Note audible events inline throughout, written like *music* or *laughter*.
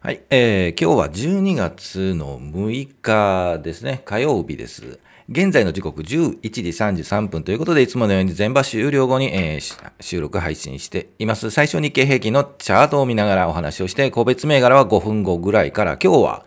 はい、えー今日は12月の6日ですね、火曜日です。現在の時刻11時33分ということで、いつものように全場終了後に、えー収録配信しています。最初日経平均のチャートを見ながらお話をして、個別銘柄は5分後ぐらいから、今日は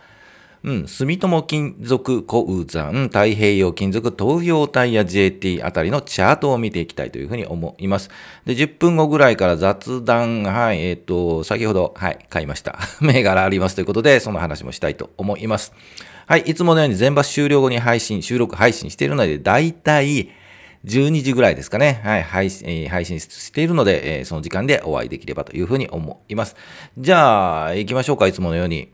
うん、住友金属鉱山、太平洋金属、東洋タイヤ JT あたりのチャートを見ていきたいというふうに思います。で、10分後ぐらいから雑談、はい、えっ、と、先ほど、はい、買いました。*laughs* 銘柄ありますということで、その話もしたいと思います。はい、いつものように全場終了後に配信、収録配信しているので、だいたい12時ぐらいですかね。はい、配信、配信しているので、その時間でお会いできればというふうに思います。じゃあ、行きましょうか、いつものように。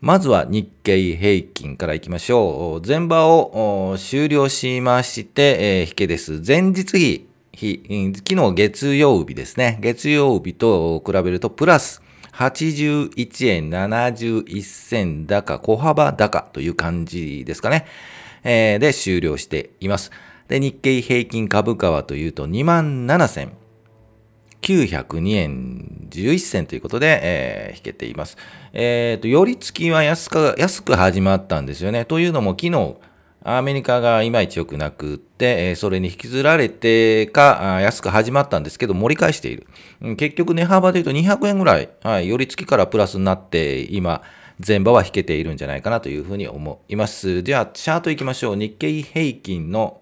まずは日経平均からいきましょう。前場を終了しまして、えー引けです。前日比、日昨日月曜日ですね。月曜日と比べるとプラス81円71銭高、小幅高という感じですかね。えーで終了しています。で、日経平均株価はというと2万7千902円11銭ということで、えー引けています。えーと、寄り付きは安か安く始まったんですよね。というのも、昨日、アメリカがいまいち良くなくって、えーそれに引きずられてか、安く始まったんですけど、盛り返している。うん結局、値幅で言うと200円ぐらい、はい、寄り付きからプラスになって、今、前場は引けているんじゃないかなというふうに思います。では、チャートいきましょう。日経平均の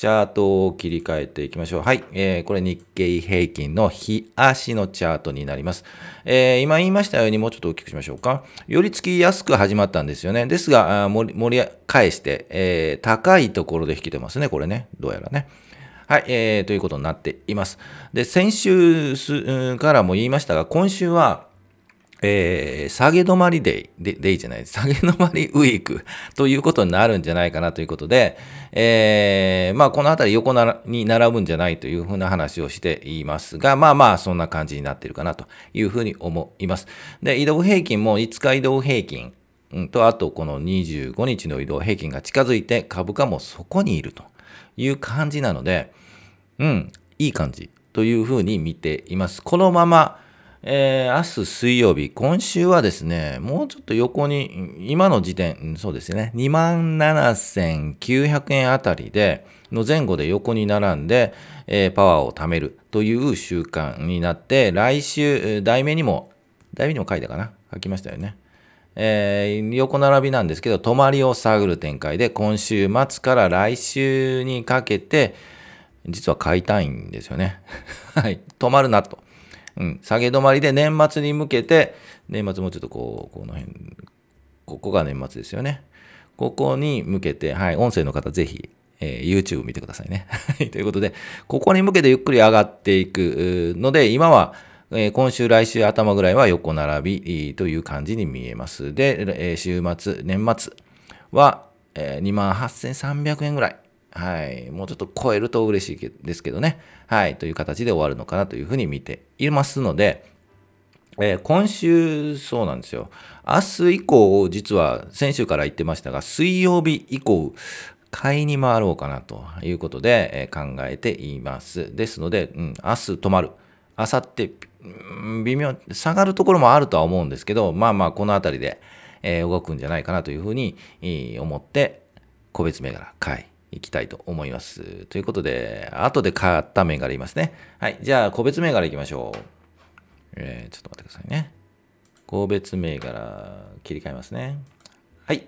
チャートを切り替えていきましょう。はい。えーこれ日経平均の日足のチャートになります。えー今言いましたようにもうちょっと大きくしましょうか。寄り付きやすく始まったんですよね。ですが、あ盛り返して、えー高いところで引けてますね。これね。どうやらね。はい、えーということになっています。で、先週からも言いましたが、今週は、えー下げ止まりデイ、デデイじゃない、下げ止まりウィーク *laughs* ということになるんじゃないかなということで、えーまあ、このあたり横なに並ぶんじゃないというふうな話をしていますが、まあまあ、そんな感じになっているかなというふうに思います。で、移動平均も5日移動平均、と、あとこの25日の移動平均が近づいて株価もそこにいるという感じなので、うん、いい感じというふうに見ています。このまま、えー明日水曜日、今週はですね、もうちょっと横に、今の時点、そうですね、27,900円あたりで、の前後で横に並んで、えーパワーを貯めるという習慣になって、来週、題名にも、題名にも書いたかな？書きましたよね。えー横並びなんですけど、止まりを探る展開で、今週末から来週にかけて、実は買いたいんですよね。*laughs* はい。止まるなと。うん。下げ止まりで年末に向けて、年末もうちょっとこう、この辺、ここが年末ですよね。ここに向けて、はい。音声の方ぜひ、えー YouTube 見てくださいね。*laughs* ということで、ここに向けてゆっくり上がっていくので、今は、えー今週、来週頭ぐらいは横並びという感じに見えます。で、えー週末、年末は、えー、28,300円ぐらい。はい。もうちょっと超えると嬉しいですけどね。はい。という形で終わるのかなというふうに見ていますので、えー今週、そうなんですよ。明日以降、実は先週から言ってましたが、水曜日以降、買いに回ろうかなということで、えー考えています。ですので、うん、明日止まる。明後日、うん微妙、下がるところもあるとは思うんですけど、まあまあ、このあたりで、えー動くんじゃないかなというふうに思って、個別銘柄買いいきたいと思います。ということで、後で買った銘柄いますね。はい。じゃあ、個別銘柄いきましょう。えーちょっと待ってくださいね。個別銘柄切り替えますね。はい。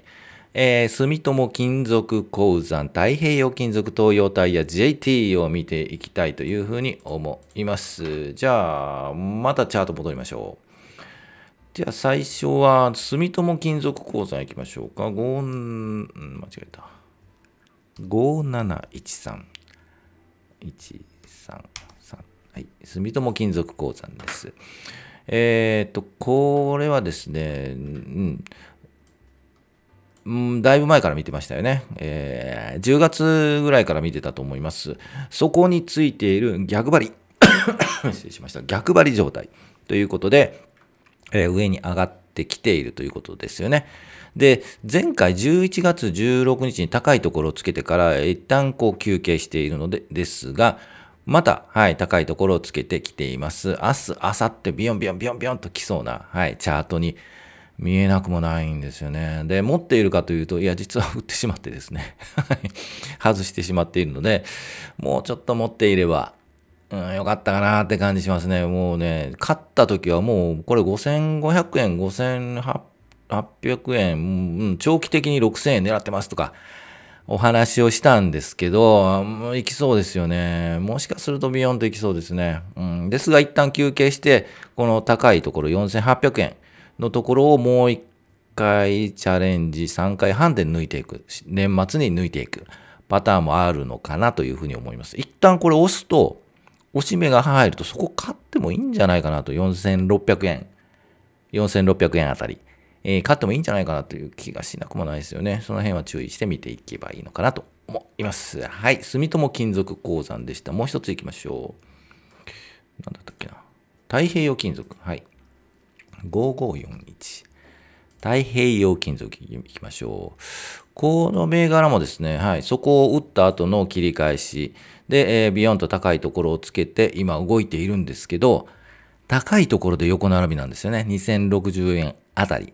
えー住友金属鉱山、太平洋金属東洋タイヤ JT を見ていきたいというふうに思います。じゃあ、またチャート戻りましょう。じゃあ最初は住友金属鉱山行きましょうか。5、うん間違えた。5713。133はい、住友金属鉱山です。えっ、と、これはですね、うん、うん、だいぶ前から見てましたよね、えー10月ぐらいから見てたと思います。そこについている逆張り、*coughs* 失礼しました、逆張り状態。ということで、えー上に上がってきているということですよね。で、前回11月16日に高いところをつけてから、一旦こう休憩しているので、ですが、また、はい、高いところをつけてきています。明日、明後日、ビヨンビヨンビヨンビヨンと来そうな、はい、チャートに見えなくもないんですよね。で、持っているかというと、いや、実は *laughs* 売ってしまってですね。外してしまっているので、もうちょっと持っていれば、うん、よかったかなって感じしますね。もうね、買った時はもう、これ5500円、5800円、うん、長期的に6000円狙ってますとか、お話をしたんですけど、行きそうですよね。もしかするとビヨンと行きそうですね。うん、ですが、一旦休憩して、この高いところ4800円のところをもう一回チャレンジ3回半で抜いていく。年末に抜いていくパターンもあるのかなというふうに思います。一旦これ押すと、押し目が入るとそこ買ってもいいんじゃないかなと、4600円。4600円あたり。えー、買ってもいいんじゃないかなという気がしなくもないですよね。その辺は注意して見ていけばいいのかなと思います。はい。住友金属鉱山でした。もう一つ行きましょう。なんだったっけな。太平洋金属。はい。5541。太平洋金属行きましょう。この銘柄もですね、はい、そこを打った後の切り返しで、えー、ビヨンと高いところをつけて今動いているんですけど、高いところで横並びなんですよね。2060円あたり。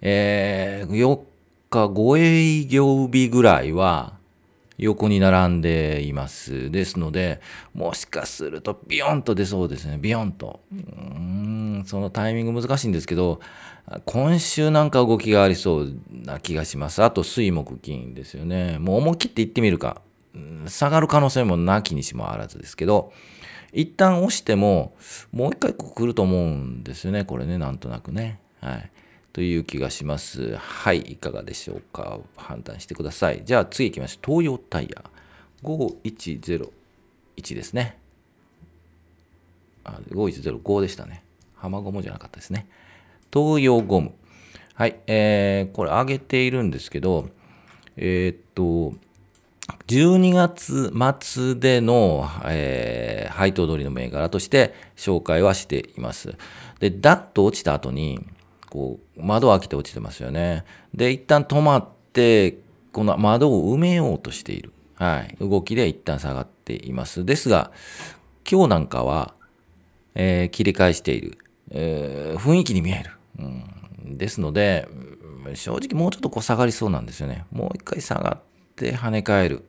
えー、4日5営業日ぐらいは横に並んでいます。ですので、もしかするとビヨンと出そうですね。ビヨンと。うーん、そのタイミング難しいんですけど、今週なんか動きがありそうな気がします。あと水木金ですよね。もう思い切って行ってみるか。下がる可能性もなきにしもあらずですけど、一旦押しても、もう一回来ると思うんですよね。これね、なんとなくね。はい。という気がします。はい、いかがでしょうか？判断してください。じゃあ次行きましょう。東洋タイヤ。5101ですね。あ、5105でしたね。浜ゴムじゃなかったですね。東洋ゴム。はい、えー、これ上げているんですけど、えー、っと、12月末での、えー、配当取りの銘柄として紹介はしています。で、ダッと落ちた後に、こう、窓開けて落ちてますよね。で、一旦止まって、この窓を埋めようとしている。はい。動きで一旦下がっています。ですが、今日なんかは、えー、切り返している、えー、雰囲気に見える。うん、ですので、正直もうちょっとこう下がりそうなんですよね。もう一回下がって跳ね返る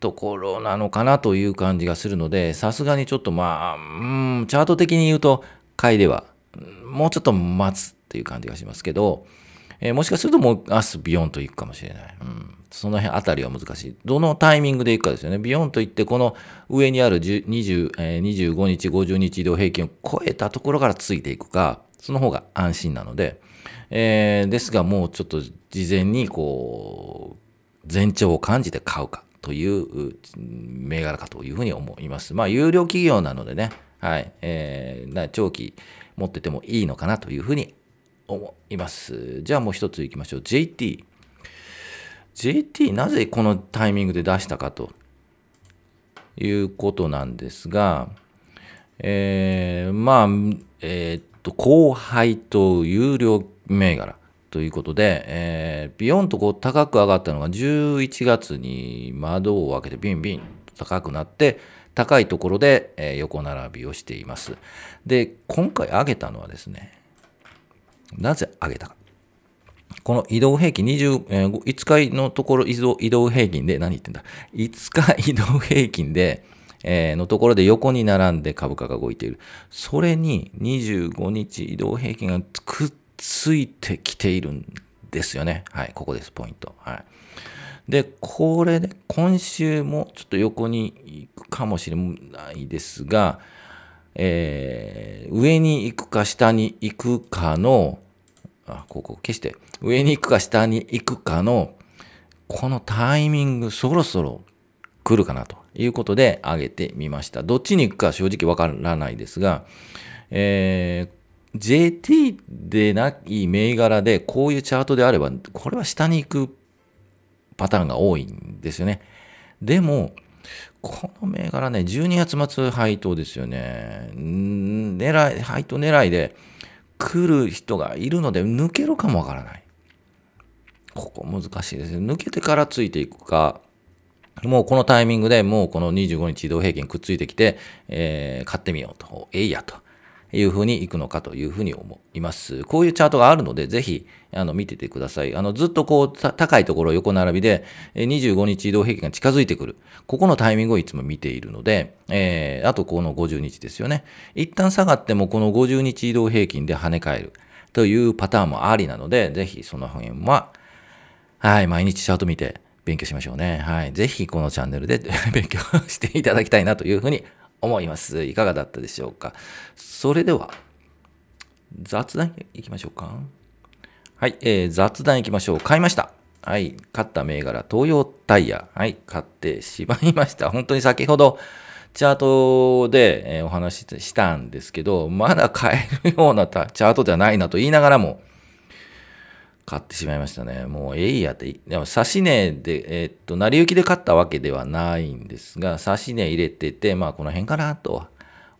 ところなのかなという感じがするので、さすがにちょっとまあ、うん、チャート的に言うと、買いでは、もうちょっと待つっていう感じがしますけど、えー、もしかするともう明日ビヨンと行くかもしれない。うん、その辺あたりは難しい。どのタイミングで行くかですよね。ビヨンといって、この上にある20、えー、25日、50日移動平均を超えたところからついていくか、その方が安心なので、えー、ですがもうちょっと事前にこう、前兆を感じて買うかという銘柄かというふうに思います。まあ、有料企業なのでね、はい、えー、長期持っててもいいのかなというふうに思います。じゃあもう一ついきましょう。JT。JT なぜこのタイミングで出したかということなんですが、えー、まあ、えー、っと、後輩と有料銘柄ということで、えー、ビヨンとこう高く上がったのが11月に窓を開けてビンビンと高くなって、高いところで、横並びをしています。で、今回上げたのはですね、なぜ上げたか。この移動平均20、え、5日のところ移動移動平均で、何言ってんだ ?5 日移動平均で、えー、のところで横に並んで株価が動いている。それに25日移動平均がくっついてきているんですよね。はい、ここです、ポイント。はい。で、これで、今週もちょっと横に行くかもしれないですが、えー、上に行くか下に行くかの、あ、ここ消して、上に行くか下に行くかの、このタイミングそろそろ来るかなということで上げてみました。どっちに行くか正直わからないですが、えー、JT でない銘柄でこういうチャートであれば、これは下に行くパターンが多いんですよね。でも、この銘柄ね、12月末配当ですよね。狙い、配当狙いで来る人がいるので抜けるかもわからない。ここ難しいですね。抜けてからついていくか、もうこのタイミングでもうこの25日移動平均くっついてきて、えー、買ってみようと、えいやというふうにいくのかというふうに思います。こういうチャートがあるので、ぜひ、あの、見ててください。あの、ずっとこう、高いところ横並びで、25日移動平均が近づいてくる。ここのタイミングをいつも見ているので、えー、あとこの50日ですよね。一旦下がってもこの50日移動平均で跳ね返るというパターンもありなので、ぜひその辺は、はい、毎日チャート見て勉強しましょうね。はい。ぜひこのチャンネルで勉強 *laughs* していただきたいなというふうに思います。いかがだったでしょうか？それでは、雑談いきましょうか？はい、えー、雑談いきましょう。買いました。はい、買った銘柄、東洋タイヤ。はい、買ってしまいました。本当に先ほど、チャートで、え、お話ししたんですけど、まだ買えるようなチャートではないなと言いながらも、買ってしまいましたね。もうえいやって、でも指し値で、えー、っと、成り行きで買ったわけではないんですが、指し値入れてて、まあこの辺かなと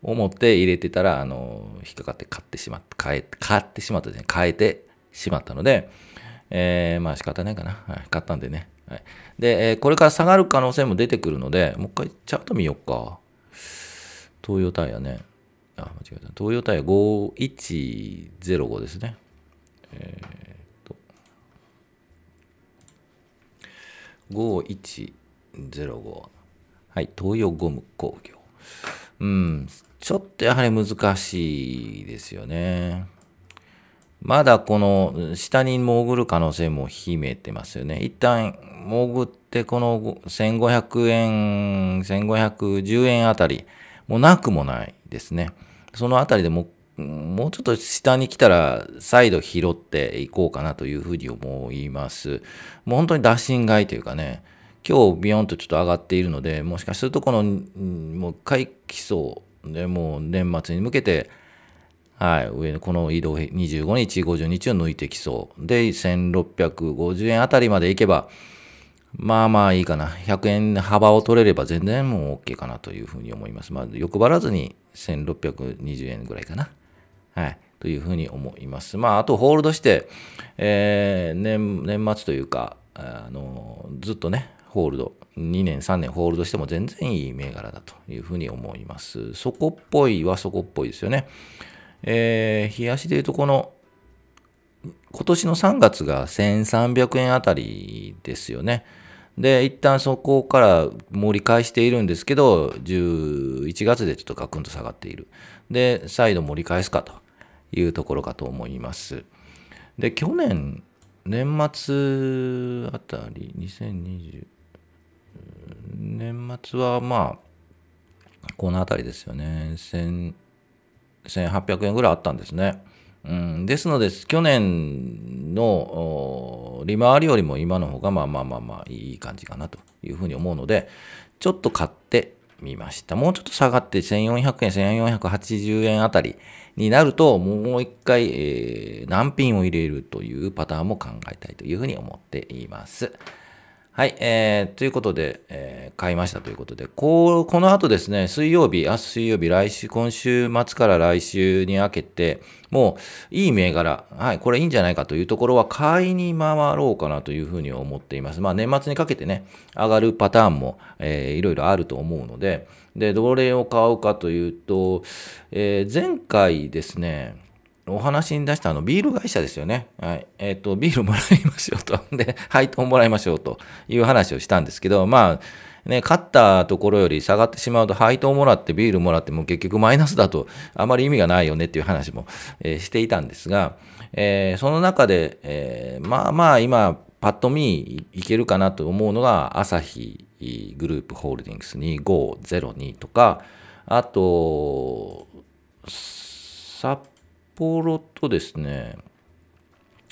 思って入れてたら、あの、引っかかって買ってしまった、買え、買ってしまったですね、変えてしまったので、えー、まあ仕方ないかな。はい、買ったんでね。はい、で、えー、これから下がる可能性も出てくるので、もう一回チャート見ようか。東洋タイヤね。あ、間違えた。東洋タイヤ5105ですね。えー5105。はい、東洋ゴム工業。うん、ちょっとやはり難しいですよね。まだこの下に潜る可能性も秘めてますよね。一旦潜ってこの1500円、1510円あたり、もなくもないですね。そのあたりでももうちょっと下に来たら再度拾っていこうかなというふうに思います。もう本当に打診買いというかね、今日ビヨンとちょっと上がっているので、もしかするとこの、もう一回来そうで、もう年末に向けて、はい、上のこの移動25日、50日を抜いてきそう。で、1650円あたりまでいけば、まあまあいいかな。100円幅を取れれば全然もう OK かなというふうに思います。まあ欲張らずに1620円ぐらいかな。はい。というふうに思います。まあ、あとホールドして、えー、年、年末というか、あの、ずっとね、ホールド、2年、3年ホールドしても全然いい銘柄だというふうに思います。そこっぽいはそこっぽいですよね。えー、冷やしで言うとこの、今年の3月が1300円あたりですよね。で、一旦そこから盛り返しているんですけど、11月でちょっとガクンと下がっている。で、再度盛り返すかというところかと思います。で、去年、年末あたり、2020、年末はまあ、このあたりですよね。1800円ぐらいあったんですね。うん、ですので、去年の利回りよりも今の方がまあまあまあまあいい感じかなというふうに思うので、ちょっと買ってみました。もうちょっと下がって1400円、1480円あたりになると、もう一回、えー、難品を入れるというパターンも考えたいというふうに思っています。はい、えー、ということで、えー、買いましたということで、こう、この後ですね、水曜日、明日水曜日、来週、今週末から来週に明けて、もう、いい銘柄、はい、これいいんじゃないかというところは、買いに回ろうかなというふうに思っています。まあ、年末にかけてね、上がるパターンも、えー、いろいろあると思うので、で、どれを買うかというと、えー、前回ですね、お話に出したあのビール会社ですよね。はい。えっ、ー、と、ビールもらいましょうと。*laughs* で、配当もらいましょうという話をしたんですけど、まあ、ね、勝ったところより下がってしまうと配当もらってビールもらっても結局マイナスだとあまり意味がないよねっていう話も、えー、していたんですが、えー、その中で、え、まあまあ今、パッと見いけるかなと思うのが、朝日グループホールディングス2502とか、あと、札幌とですね、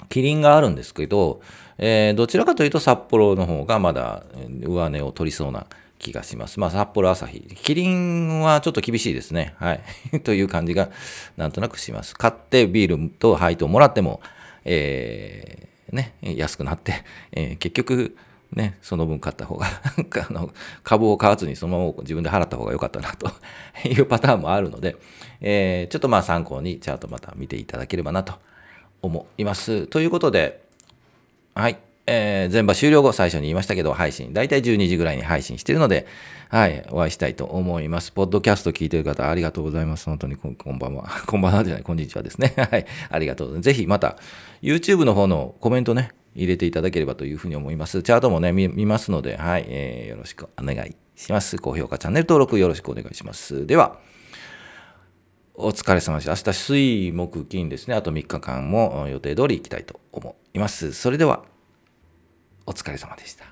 キリンがあるんですけど、えー、どちらかというと札幌の方がまだ上値を取りそうな気がします。まあ、札幌朝日。キリンはちょっと厳しいですね。はい。*laughs* という感じがなんとなくします。買ってビールと配当もらっても、えー、ね、安くなって、えー、結局、ね、その分買った方があの、株を買わずにそのまま自分で払った方が良かったなと *laughs* いうパターンもあるので、えー、ちょっとまあ参考にチャートまた見ていただければなと思います。ということで、はい、えー、全場終了後、最初に言いましたけど、配信、大体12時ぐらいに配信しているので、はい、お会いしたいと思います。ポッドキャスト聞いてる方、ありがとうございます。本当にこ、こんばんは。*laughs* こんばんはじゃない、こんにちはですね。*laughs* はい、ありがとうございます。ぜひまた、YouTube の方のコメントね、入れていただければというふうに思います。チャートもね、見ますので、はい、えー、よろしくお願いします。高評価、チャンネル登録よろしくお願いします。では、お疲れ様でした。明日、水、木、金ですね。あと3日間も予定通り行きたいと思います。それでは、お疲れ様でした。